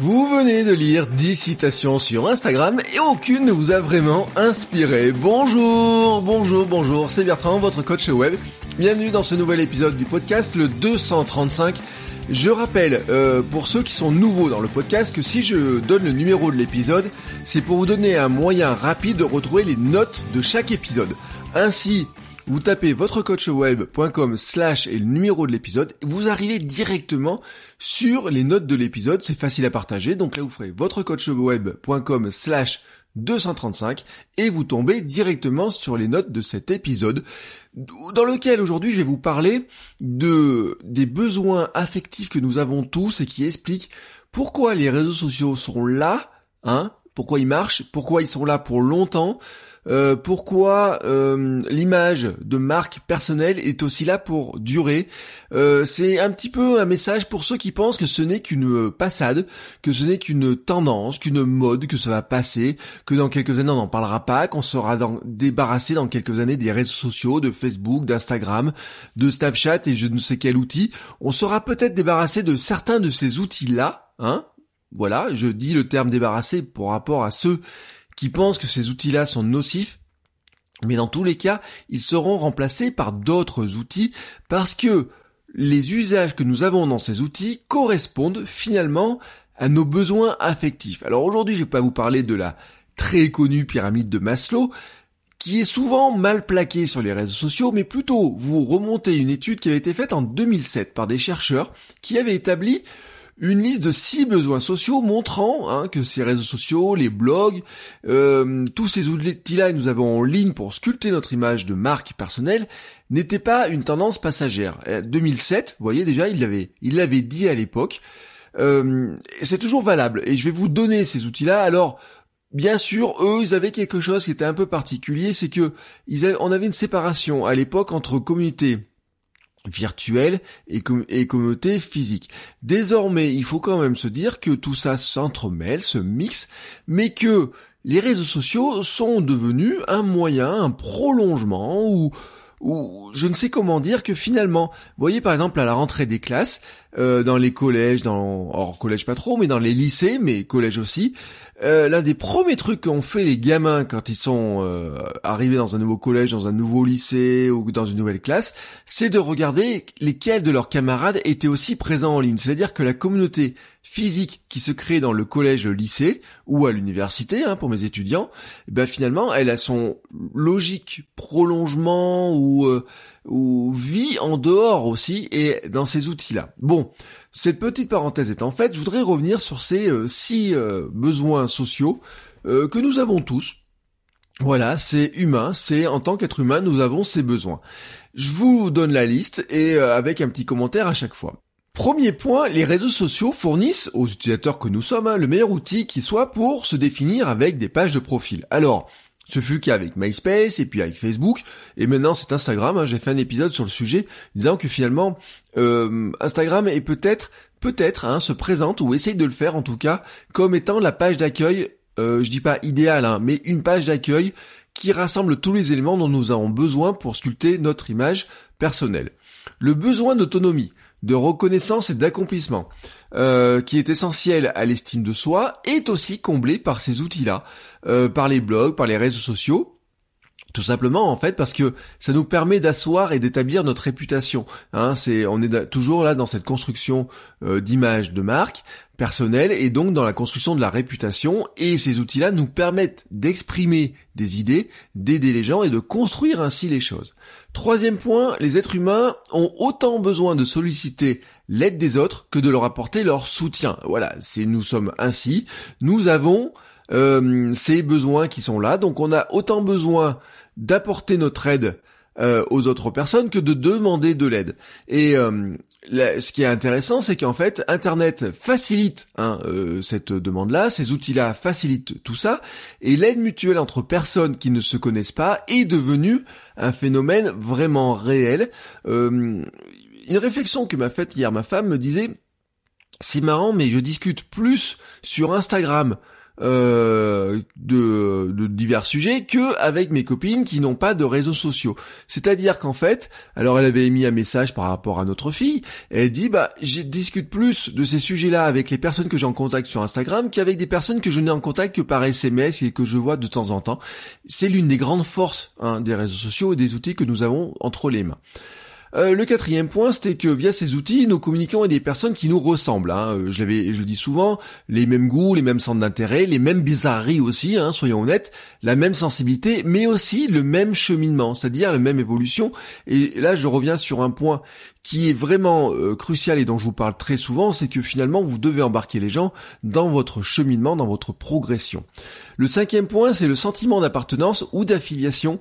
Vous venez de lire 10 citations sur Instagram et aucune ne vous a vraiment inspiré. Bonjour, bonjour, bonjour, c'est Bertrand, votre coach web. Bienvenue dans ce nouvel épisode du podcast, le 235. Je rappelle, euh, pour ceux qui sont nouveaux dans le podcast, que si je donne le numéro de l'épisode, c'est pour vous donner un moyen rapide de retrouver les notes de chaque épisode. Ainsi, vous tapez votrecoachweb.com slash et le numéro de l'épisode, vous arrivez directement sur les notes de l'épisode, c'est facile à partager, donc là vous ferez votrecoachweb.com slash 235 et vous tombez directement sur les notes de cet épisode dans lequel aujourd'hui je vais vous parler de des besoins affectifs que nous avons tous et qui expliquent pourquoi les réseaux sociaux sont là, hein, pourquoi ils marchent, pourquoi ils sont là pour longtemps, euh, pourquoi euh, l'image de marque personnelle est aussi là pour durer. Euh, c'est un petit peu un message pour ceux qui pensent que ce n'est qu'une passade, que ce n'est qu'une tendance, qu'une mode, que ça va passer, que dans quelques années on n'en parlera pas, qu'on sera débarrassé dans quelques années des réseaux sociaux, de Facebook, d'Instagram, de Snapchat et je ne sais quel outil. On sera peut-être débarrassé de certains de ces outils-là, hein? Voilà, je dis le terme débarrassé pour rapport à ceux qui pensent que ces outils-là sont nocifs, mais dans tous les cas, ils seront remplacés par d'autres outils parce que les usages que nous avons dans ces outils correspondent finalement à nos besoins affectifs. Alors aujourd'hui, je vais pas vous parler de la très connue pyramide de Maslow, qui est souvent mal plaquée sur les réseaux sociaux, mais plutôt vous remontez une étude qui avait été faite en 2007 par des chercheurs qui avaient établi une liste de six besoins sociaux montrant hein, que ces réseaux sociaux, les blogs, euh, tous ces outils-là que nous avons en ligne pour sculpter notre image de marque personnelle n'étaient pas une tendance passagère. 2007, vous voyez déjà, il l'avait, il l'avait dit à l'époque. Euh, c'est toujours valable et je vais vous donner ces outils-là. Alors, bien sûr, eux, ils avaient quelque chose qui était un peu particulier, c'est que ils avait une séparation à l'époque entre communautés virtuelle et, communauté physique. Désormais, il faut quand même se dire que tout ça s'entremêle, se mixe, mais que les réseaux sociaux sont devenus un moyen, un prolongement ou ou je ne sais comment dire que finalement, vous voyez par exemple à la rentrée des classes, euh, dans les collèges, dans hors collège pas trop, mais dans les lycées, mais collèges aussi, euh, l'un des premiers trucs qu'ont fait les gamins quand ils sont euh, arrivés dans un nouveau collège, dans un nouveau lycée ou dans une nouvelle classe, c'est de regarder lesquels de leurs camarades étaient aussi présents en ligne. C'est-à-dire que la communauté physique qui se crée dans le collège, le lycée ou à l'université hein, pour mes étudiants, eh ben finalement elle a son logique prolongement ou euh, ou vie en dehors aussi et dans ces outils-là. Bon, cette petite parenthèse étant faite, je voudrais revenir sur ces euh, six euh, besoins sociaux que nous avons tous. Voilà, c'est humain, c'est en tant qu'être humain, nous avons ces besoins. Je vous donne la liste et avec un petit commentaire à chaque fois. Premier point, les réseaux sociaux fournissent aux utilisateurs que nous sommes hein, le meilleur outil qui soit pour se définir avec des pages de profil. Alors, ce fut qu'avec MySpace et puis avec Facebook et maintenant c'est Instagram. Hein. J'ai fait un épisode sur le sujet disant que finalement euh, Instagram est peut-être peut-être hein, se présente ou essaye de le faire en tout cas comme étant la page d'accueil. Euh, je dis pas idéale, mais une page d'accueil qui rassemble tous les éléments dont nous avons besoin pour sculpter notre image personnelle. Le besoin d'autonomie de reconnaissance et d'accomplissement, euh, qui est essentiel à l'estime de soi, est aussi comblé par ces outils-là, euh, par les blogs, par les réseaux sociaux, tout simplement en fait parce que ça nous permet d'asseoir et d'établir notre réputation. Hein, c'est on est toujours là dans cette construction euh, d'image de marque personnelle et donc dans la construction de la réputation et ces outils-là nous permettent d'exprimer des idées, d'aider les gens et de construire ainsi les choses. Troisième point, les êtres humains ont autant besoin de solliciter l'aide des autres que de leur apporter leur soutien. Voilà, c'est nous sommes ainsi, nous avons euh, ces besoins qui sont là, donc on a autant besoin d'apporter notre aide euh, aux autres personnes que de demander de l'aide. Et euh, ce qui est intéressant, c'est qu'en fait, Internet facilite hein, euh, cette demande-là, ces outils-là facilitent tout ça, et l'aide mutuelle entre personnes qui ne se connaissent pas est devenue un phénomène vraiment réel. une réflexion que m'a faite hier ma femme me disait, c'est marrant, mais je discute plus sur Instagram euh, de, divers sujets que avec mes copines qui n'ont pas de réseaux sociaux. C'est-à-dire qu'en fait, alors elle avait émis un message par rapport à notre fille, elle dit bah je discute plus de ces sujets-là avec les personnes que j'ai en contact sur Instagram qu'avec des personnes que je n'ai en contact que par SMS et que je vois de temps en temps. C'est l'une des grandes forces hein, des réseaux sociaux et des outils que nous avons entre les mains. Euh, le quatrième point, c'était que via ces outils, nous communiquons avec des personnes qui nous ressemblent. Hein. Euh, je, je le dis souvent, les mêmes goûts, les mêmes centres d'intérêt, les mêmes bizarreries aussi, hein, soyons honnêtes, la même sensibilité, mais aussi le même cheminement, c'est-à-dire la même évolution. Et là, je reviens sur un point qui est vraiment euh, crucial et dont je vous parle très souvent, c'est que finalement, vous devez embarquer les gens dans votre cheminement, dans votre progression. Le cinquième point, c'est le sentiment d'appartenance ou d'affiliation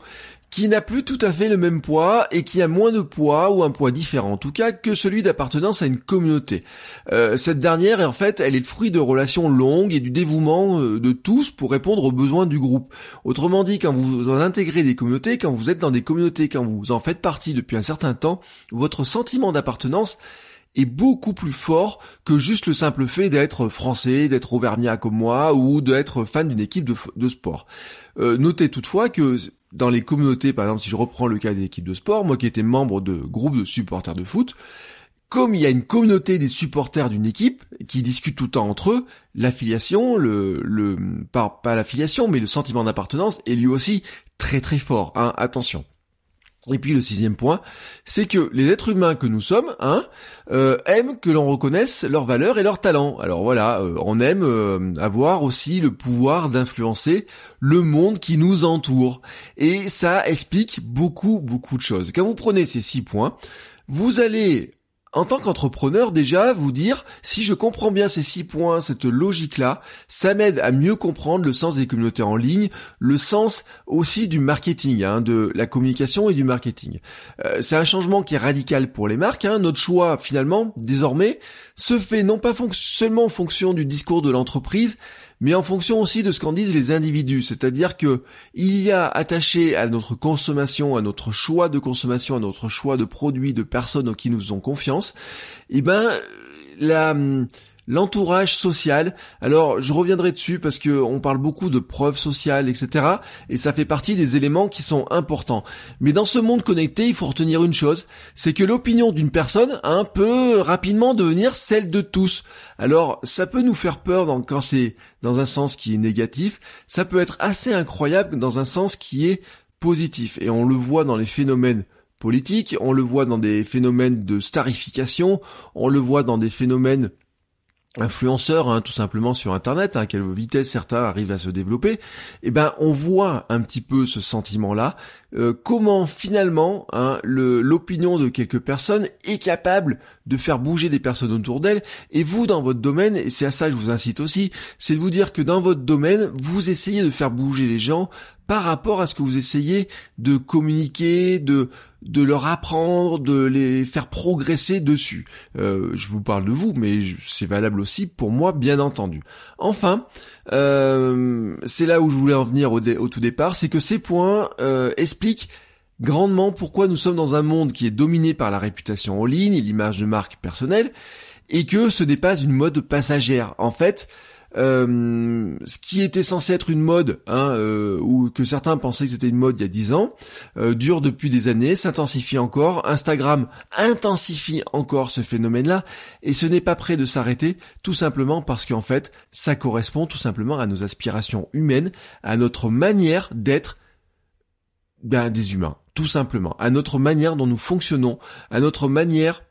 qui n'a plus tout à fait le même poids et qui a moins de poids ou un poids différent en tout cas que celui d'appartenance à une communauté. Euh, cette dernière, en fait, elle est le fruit de relations longues et du dévouement euh, de tous pour répondre aux besoins du groupe. Autrement dit, quand vous en intégrez des communautés, quand vous êtes dans des communautés, quand vous en faites partie depuis un certain temps, votre sentiment d'appartenance est beaucoup plus fort que juste le simple fait d'être français, d'être auvergnat comme moi ou d'être fan d'une équipe de, sport. Euh, notez toutefois que dans les communautés, par exemple, si je reprends le cas des équipes de sport, moi qui étais membre de groupes de supporters de foot, comme il y a une communauté des supporters d'une équipe qui discutent tout le temps entre eux, l'affiliation, le, le, pas, pas l'affiliation, mais le sentiment d'appartenance est lui aussi très très fort. Hein, attention. Et puis le sixième point, c'est que les êtres humains que nous sommes, hein, euh, aiment que l'on reconnaisse leurs valeurs et leurs talents. Alors voilà, euh, on aime euh, avoir aussi le pouvoir d'influencer le monde qui nous entoure. Et ça explique beaucoup, beaucoup de choses. Quand vous prenez ces six points, vous allez en tant qu'entrepreneur déjà vous dire si je comprends bien ces six points, cette logique-là, ça m'aide à mieux comprendre le sens des communautés en ligne, le sens aussi du marketing, hein, de la communication et du marketing. Euh, c'est un changement qui est radical pour les marques. Hein. Notre choix finalement désormais se fait non pas seulement en fonction du discours de l'entreprise, mais en fonction aussi de ce qu'en disent les individus. C'est-à-dire que il y a attaché à notre consommation, à notre choix de consommation, à notre choix de produits, de personnes en qui nous faisons confiance, eh ben la l'entourage social. Alors, je reviendrai dessus parce que on parle beaucoup de preuves sociales, etc. Et ça fait partie des éléments qui sont importants. Mais dans ce monde connecté, il faut retenir une chose, c'est que l'opinion d'une personne un peut rapidement devenir celle de tous. Alors, ça peut nous faire peur quand c'est dans un sens qui est négatif. Ça peut être assez incroyable dans un sens qui est positif. Et on le voit dans les phénomènes politiques, on le voit dans des phénomènes de starification, on le voit dans des phénomènes influenceurs, hein, tout simplement sur Internet, à quelle vitesse certains arrivent à se développer, eh ben on voit un petit peu ce sentiment-là, euh, comment finalement hein, l'opinion de quelques personnes est capable de faire bouger des personnes autour d'elles, et vous dans votre domaine, et c'est à ça que je vous incite aussi, c'est de vous dire que dans votre domaine, vous essayez de faire bouger les gens par rapport à ce que vous essayez de communiquer, de de leur apprendre, de les faire progresser dessus. Euh, je vous parle de vous, mais c'est valable aussi pour moi, bien entendu. Enfin, euh, c'est là où je voulais en venir au, tout départ, c'est que ces points euh, expliquent grandement pourquoi nous sommes dans un monde qui est dominé par la réputation en ligne et l'image de marque personnelle, et que ce n'est pas une mode passagère. En fait, euh, ce qui était censé être une mode, hein, euh, ou que certains pensaient que c'était une mode il y a 10 ans, euh, dure depuis des années, s'intensifie encore. Instagram intensifie encore ce phénomène-là, et ce n'est pas prêt de s'arrêter, tout simplement parce qu'en fait, ça correspond tout simplement à nos aspirations humaines, à notre manière d'être ben, des humains, tout simplement, à notre manière dont nous fonctionnons, à notre manière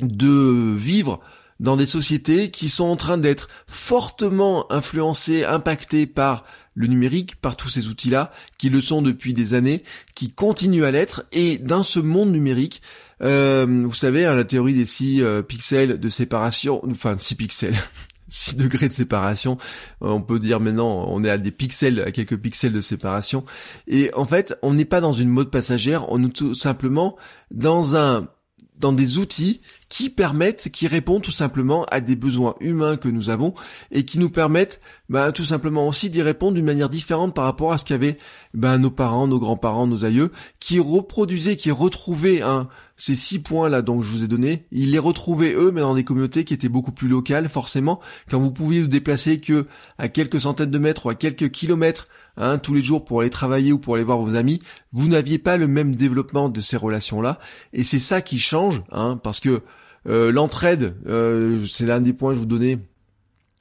de vivre dans des sociétés qui sont en train d'être fortement influencées, impactées par le numérique, par tous ces outils-là, qui le sont depuis des années, qui continuent à l'être, et dans ce monde numérique, euh, vous savez, hein, la théorie des six euh, pixels de séparation, enfin six pixels, 6 degrés de séparation. On peut dire maintenant, on est à des pixels, à quelques pixels de séparation. Et en fait, on n'est pas dans une mode passagère, on est tout simplement dans un dans des outils qui permettent, qui répondent tout simplement à des besoins humains que nous avons et qui nous permettent bah, tout simplement aussi d'y répondre d'une manière différente par rapport à ce qu'avaient bah, nos parents, nos grands-parents, nos aïeux, qui reproduisaient, qui retrouvaient hein, ces six points là dont je vous ai donné, ils les retrouvaient eux mais dans des communautés qui étaient beaucoup plus locales forcément, quand vous pouviez vous déplacer que à quelques centaines de mètres ou à quelques kilomètres Hein, tous les jours pour aller travailler ou pour aller voir vos amis, vous n'aviez pas le même développement de ces relations-là. Et c'est ça qui change, hein, parce que euh, l'entraide, euh, c'est l'un des points que je vous donnais,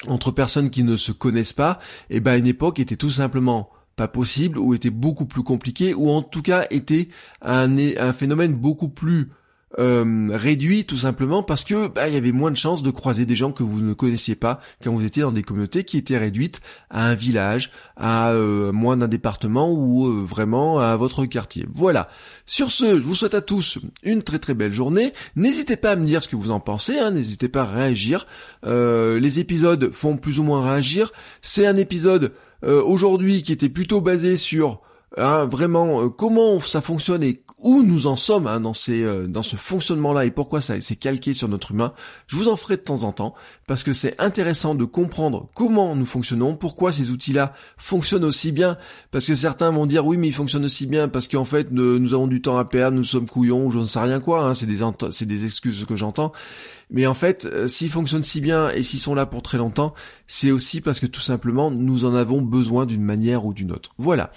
entre personnes qui ne se connaissent pas, et eh ben à une époque était tout simplement pas possible, ou était beaucoup plus compliqué, ou en tout cas était un, un phénomène beaucoup plus euh, réduit tout simplement parce que bah, il y avait moins de chances de croiser des gens que vous ne connaissiez pas quand vous étiez dans des communautés qui étaient réduites à un village, à euh, moins d'un département ou euh, vraiment à votre quartier. Voilà. Sur ce, je vous souhaite à tous une très très belle journée. N'hésitez pas à me dire ce que vous en pensez, hein. n'hésitez pas à réagir. les épisodes font plus ou moins réagir. C'est un épisode aujourd'hui qui était plutôt basé sur Hein, vraiment euh, comment ça fonctionne et où nous en sommes hein, dans ces euh, dans ce fonctionnement là et pourquoi ça s'est calqué sur notre humain je vous en ferai de temps en temps parce que c'est intéressant de comprendre comment nous fonctionnons pourquoi ces outils là fonctionnent aussi bien. Parce que certains vont dire oui mais ils fonctionnent aussi bien parce qu'en fait nous, avons du temps à perdre nous sommes couillons ou je ne sais rien quoi hein, c'est des c'est des excuses que j'entends mais en fait, euh, s'ils fonctionnent si bien et s'ils sont là pour très longtemps, c'est aussi parce que tout simplement nous en avons besoin d'une manière ou d'une autre. Voilà.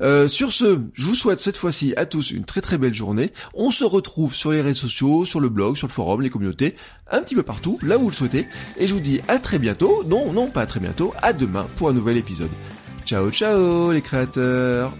Euh, sur ce, je vous souhaite cette fois-ci à tous une très très belle journée. On se retrouve sur les réseaux sociaux, sur le blog, sur le forum, les communautés, un petit peu partout, là où vous le souhaitez. Et je vous dis à très bientôt. Non, non, pas à très bientôt. À demain pour un nouvel épisode. Ciao, ciao les créateurs